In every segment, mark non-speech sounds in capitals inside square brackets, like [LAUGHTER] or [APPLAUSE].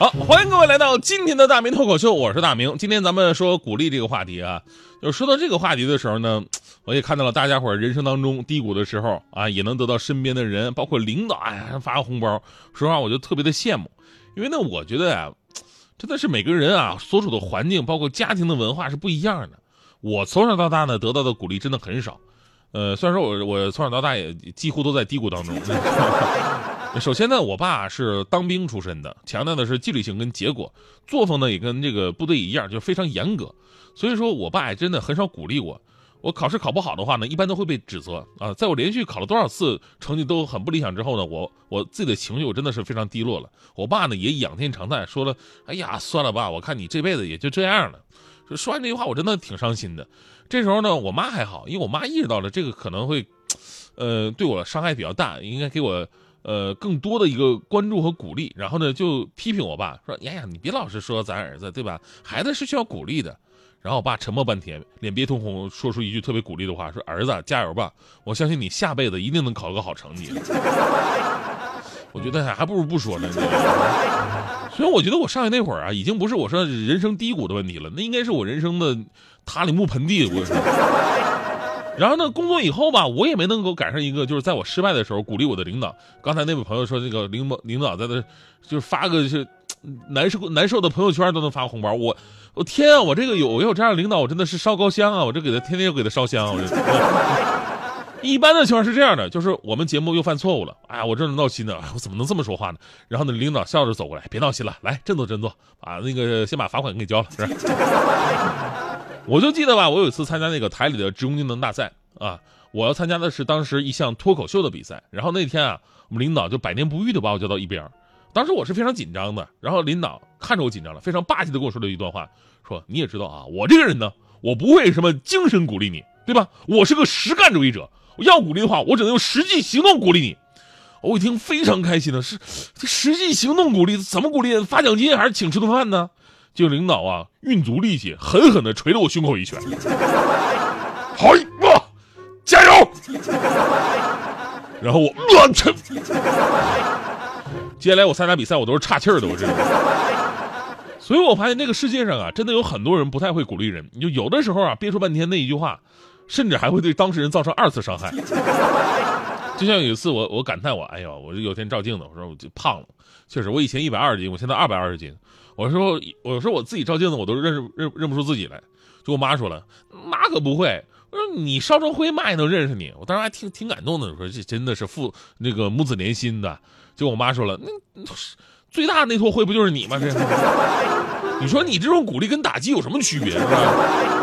好，欢迎各位来到今天的大明脱口秀，我是大明。今天咱们说鼓励这个话题啊，就说到这个话题的时候呢，[TSK] 我也看到了大家伙人生当中低谷的时候啊，也能得到身边的人，包括领导哎发个红包。说实话，我就特别的羡慕，因为呢，我觉得啊，[TSK] 真的是每个人啊所处的环境，包括家庭的文化是不一样的。我从小到大呢得到的鼓励真的很少，呃，虽然说我我从小到大也几乎都在低谷当中。[LAUGHS] 首先呢，我爸是当兵出身的，强调的是纪律性跟结果，作风呢也跟这个部队一样，就非常严格。所以说我爸也真的很少鼓励我。我考试考不好的话呢，一般都会被指责啊。在我连续考了多少次成绩都很不理想之后呢，我我自己的情绪我真的是非常低落了。我爸呢也仰天长叹，说了：“哎呀，算了吧，我看你这辈子也就这样了。”说完这句话，我真的挺伤心的。这时候呢，我妈还好，因为我妈意识到了这个可能会，呃，对我伤害比较大，应该给我。呃，更多的一个关注和鼓励，然后呢，就批评我爸说：“呀呀，你别老是说咱儿子，对吧？孩子是需要鼓励的。”然后我爸沉默半天，脸憋通红，说出一句特别鼓励的话：“说儿子加油吧，我相信你下辈子一定能考个好成绩。”我觉得还不如不说呢。所以我觉得我上学那会儿啊，已经不是我说人生低谷的问题了，那应该是我人生的塔里木盆地。我说。然后呢，工作以后吧，我也没能够赶上一个，就是在我失败的时候鼓励我的领导。刚才那位朋友说，这个领导领导在那，就是发个是难受难受的朋友圈都能发红包。我我天啊，我这个有我有这样的领导，我真的是烧高香啊！我这给他天天又给他烧香。我这 [LAUGHS] 一般的情况是这样的，就是我们节目又犯错误了，哎呀，我这闹心呢，我怎么能这么说话呢？然后呢，领导笑着走过来，别闹心了，来振作振作，把那个先把罚款给交了，是。我就记得吧，我有一次参加那个台里的职工技能大赛啊，我要参加的是当时一项脱口秀的比赛。然后那天啊，我们领导就百年不遇的把我叫到一边，当时我是非常紧张的。然后领导看着我紧张了，非常霸气的跟我说了一段话，说你也知道啊，我这个人呢，我不会什么精神鼓励你，对吧？我是个实干主义者，要鼓励的话，我只能用实际行动鼓励你。我一听非常开心的是，实际行动鼓励怎么鼓励？发奖金还是请吃顿饭呢？就领导啊，运足力气，狠狠地捶了我胸口一拳。好，加油！然后我乱成。接下来我参加比赛，我都是岔气儿的，我这。所以我发现这个世界上啊，真的有很多人不太会鼓励人。就有的时候啊，憋出半天那一句话，甚至还会对当事人造成二次伤害。就像有一次，我我感叹我，哎呦，我有天照镜子，我说我就胖了，确实，我以前一百二十斤，我现在二百二十斤。我说，我说我自己照镜子，我都认识认认不出自己来。就我妈说了，妈可不会。我说你烧成灰，妈也能认识你。我当时还挺挺感动的，我说这真的是父那个母子连心的。就我妈说了，那最大的那坨灰不就是你吗？这，[LAUGHS] 你说你这种鼓励跟打击有什么区别？是吧？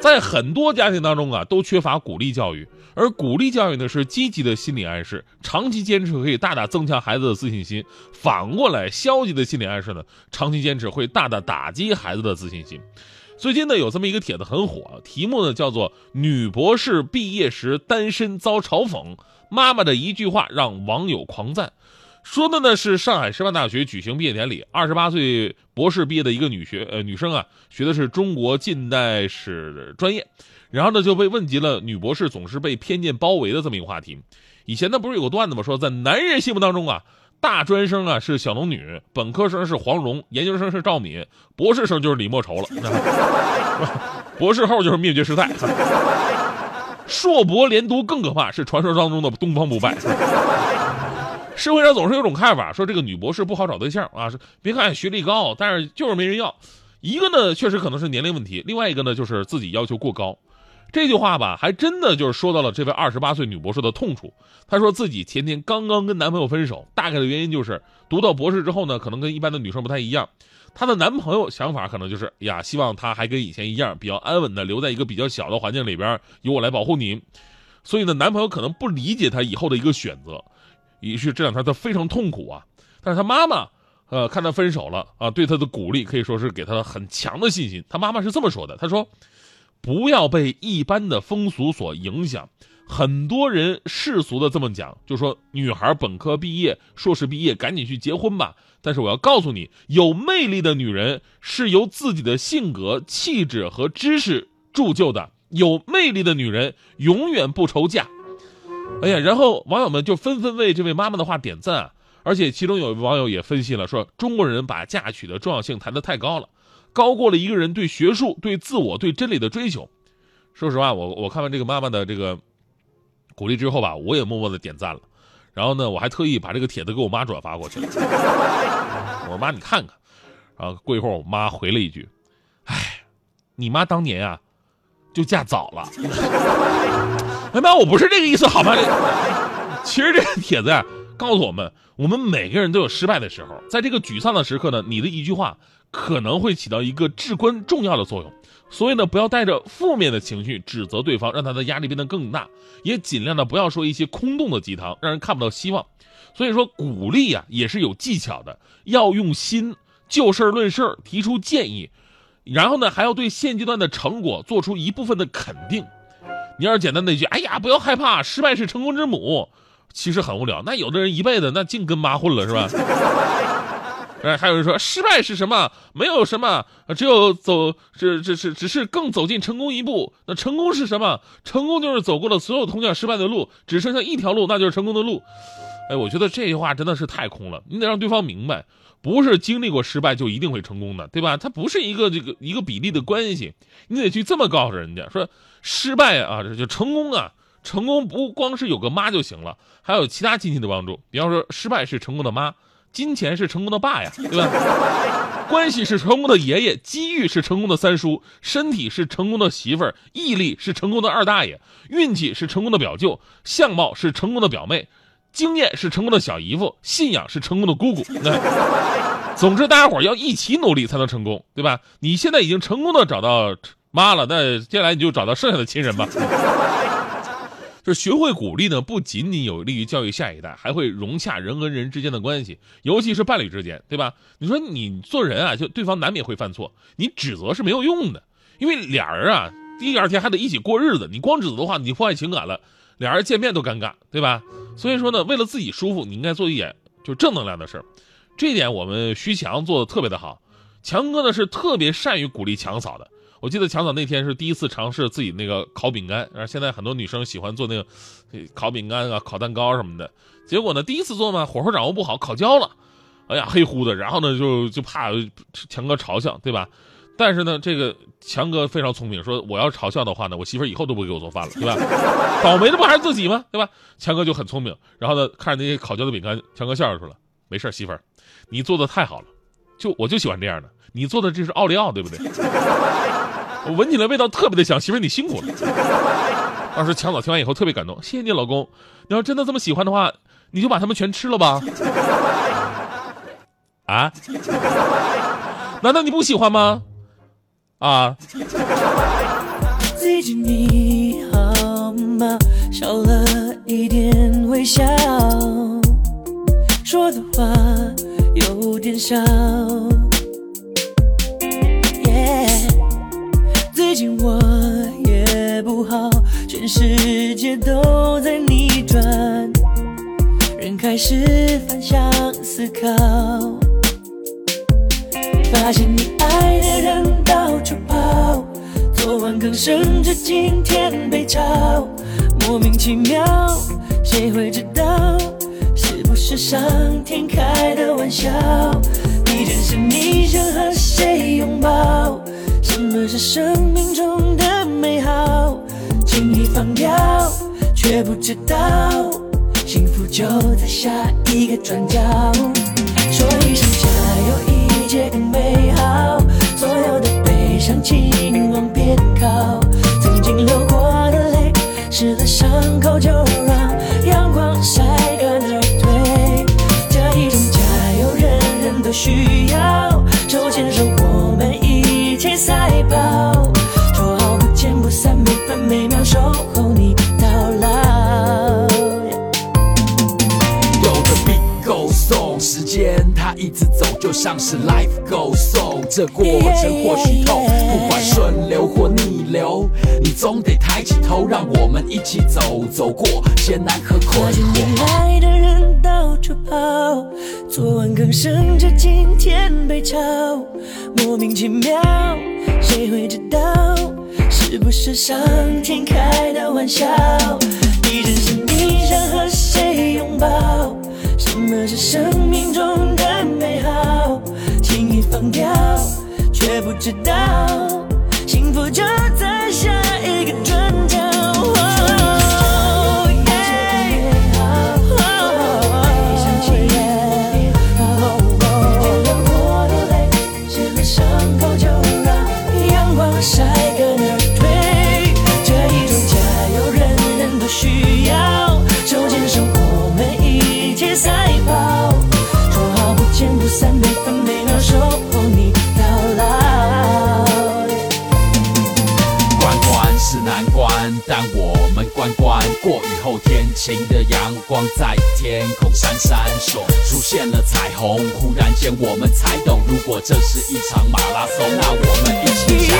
在很多家庭当中啊，都缺乏鼓励教育，而鼓励教育呢是积极的心理暗示，长期坚持可以大大增强孩子的自信心。反过来，消极的心理暗示呢，长期坚持会大大打击孩子的自信心。最近呢，有这么一个帖子很火，题目呢叫做“女博士毕业时单身遭嘲讽，妈妈的一句话让网友狂赞”。说的呢是上海师范大学举行毕业典礼，二十八岁博士毕业的一个女学呃女生啊，学的是中国近代史专业，然后呢就被问及了女博士总是被偏见包围的这么一个话题。以前呢不是有个段子吗？说在男人心目当中啊，大专生啊是小龙女，本科生是黄蓉，研究生是赵敏，博士生就是李莫愁了，[LAUGHS] 博士后就是灭绝师太，硕博连读更可怕，是传说当中的东方不败。社会上总是有种看法，说这个女博士不好找对象啊。是别看学历高，但是就是没人要。一个呢，确实可能是年龄问题；另外一个呢，就是自己要求过高。这句话吧，还真的就是说到了这位二十八岁女博士的痛处。她说自己前天刚刚跟男朋友分手，大概的原因就是读到博士之后呢，可能跟一般的女生不太一样。她的男朋友想法可能就是呀，希望她还跟以前一样，比较安稳的留在一个比较小的环境里边，由我来保护你。所以呢，男朋友可能不理解她以后的一个选择。于是这两天他非常痛苦啊，但是他妈妈呃，看他分手了啊，对他的鼓励可以说是给他很强的信心。他妈妈是这么说的：“他说，不要被一般的风俗所影响。很多人世俗的这么讲，就说女孩本科毕业、硕士毕业，赶紧去结婚吧。但是我要告诉你，有魅力的女人是由自己的性格、气质和知识铸就的。有魅力的女人永远不愁嫁。”哎呀，然后网友们就纷纷为这位妈妈的话点赞。而且其中有一位网友也分析了，说中国人把嫁娶的重要性抬得太高了，高过了一个人对学术、对自我、对真理的追求。说实话，我我看完这个妈妈的这个鼓励之后吧，我也默默的点赞了。然后呢，我还特意把这个帖子给我妈转发过去了。[LAUGHS] 我说妈，你看看。然后过一会儿，我妈回了一句：“哎，你妈当年啊，就嫁早了。[LAUGHS] ”哎妈，我不是这个意思，好吗？其实这个帖子呀。告诉我们，我们每个人都有失败的时候，在这个沮丧的时刻呢，你的一句话可能会起到一个至关重要的作用。所以呢，不要带着负面的情绪指责对方，让他的压力变得更大，也尽量的不要说一些空洞的鸡汤，让人看不到希望。所以说，鼓励啊也是有技巧的，要用心，就事论事提出建议，然后呢还要对现阶段的成果做出一部分的肯定。你要是简单的一句，哎呀，不要害怕，失败是成功之母。其实很无聊，那有的人一辈子那净跟妈混了，是吧？[LAUGHS] 哎，还有人说失败是什么？没有什么，只有走，这这是只是更走进成功一步。那成功是什么？成功就是走过了所有通向失败的路，只剩下一条路，那就是成功的路。哎，我觉得这句话真的是太空了。你得让对方明白，不是经历过失败就一定会成功的，对吧？它不是一个这个一个比例的关系。你得去这么告诉人家说，失败啊，这就成功啊。成功不光是有个妈就行了，还有其他亲戚的帮助。比方说，失败是成功的妈，金钱是成功的爸呀，[LAUGHS] 对吧？关系是成功的爷爷，机遇是成功的三叔，身体是成功的媳妇儿，毅力是成功的二大爷，运气是成功的表舅，相貌是成功的表妹，经验是成功的小姨夫，信仰是成功的姑姑。总之，大家伙要一起努力才能成功，对吧？你现在已经成功的找到妈了，那接下来你就找到剩下的亲人吧。就学会鼓励呢，不仅仅有利于教育下一代，还会融洽人和人之间的关系，尤其是伴侣之间，对吧？你说你做人啊，就对方难免会犯错，你指责是没有用的，因为俩人啊，第二天还得一起过日子，你光指责的话，你破坏情感了，俩人见面都尴尬，对吧？所以说呢，为了自己舒服，你应该做一点就正能量的事儿，这点我们徐强做的特别的好，强哥呢是特别善于鼓励强嫂的。我记得强嫂那天是第一次尝试自己那个烤饼干，然后现在很多女生喜欢做那个烤饼干啊、烤蛋糕什么的。结果呢，第一次做嘛，火候掌握不好，烤焦了，哎呀，黑乎的。然后呢，就就怕强哥嘲笑，对吧？但是呢，这个强哥非常聪明，说我要嘲笑的话呢，我媳妇以后都不给我做饭了，对吧？倒霉的不还是自己吗？对吧？强哥就很聪明，然后呢，看着那些烤焦的饼干，强哥笑着说了：“没事媳妇儿，你做的太好了，就我就喜欢这样的。你做的这是奥利奥，对不对？” [LAUGHS] 我闻起来味道特别的香，媳妇你辛苦了。当时强嫂听完以后特别感动，谢谢你老公。你要真的这么喜欢的话，你就把它们全吃了吧。啊？难道你不喜欢吗？啊？最近你好吗？少了一点微笑，说的话有点少。最近我也不好，全世界都在逆转，人开始反向思考，发现你爱的人到处跑，昨晚刚升职，今天被炒，莫名其妙，谁会知道？是不是上天开的玩笑？地震时你想和谁拥抱？什么是生命中的美好？轻易放掉，却不知道幸福就在下一个转角。说一声加油，一切更美好。所有的悲伤，请往边靠。时间它一直走。就像是 life goes on，这过程或许痛，不管顺流或逆流，你总得抬起头，让我们一起走，走过艰难和困惑。你爱的人到处跑，昨晚刚升职，今天被炒，莫名其妙，谁会知道？是不是上天开的玩笑？你真心你想和谁拥抱？什么是生命中的美好？轻易放掉，却不知道，幸福就在下一个转是难关，但我们关关过雨后，天晴的阳光在天空闪闪烁，出现了彩虹。忽然间，我们才懂，如果这是一场马拉松，那我们一起加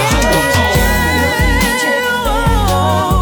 油！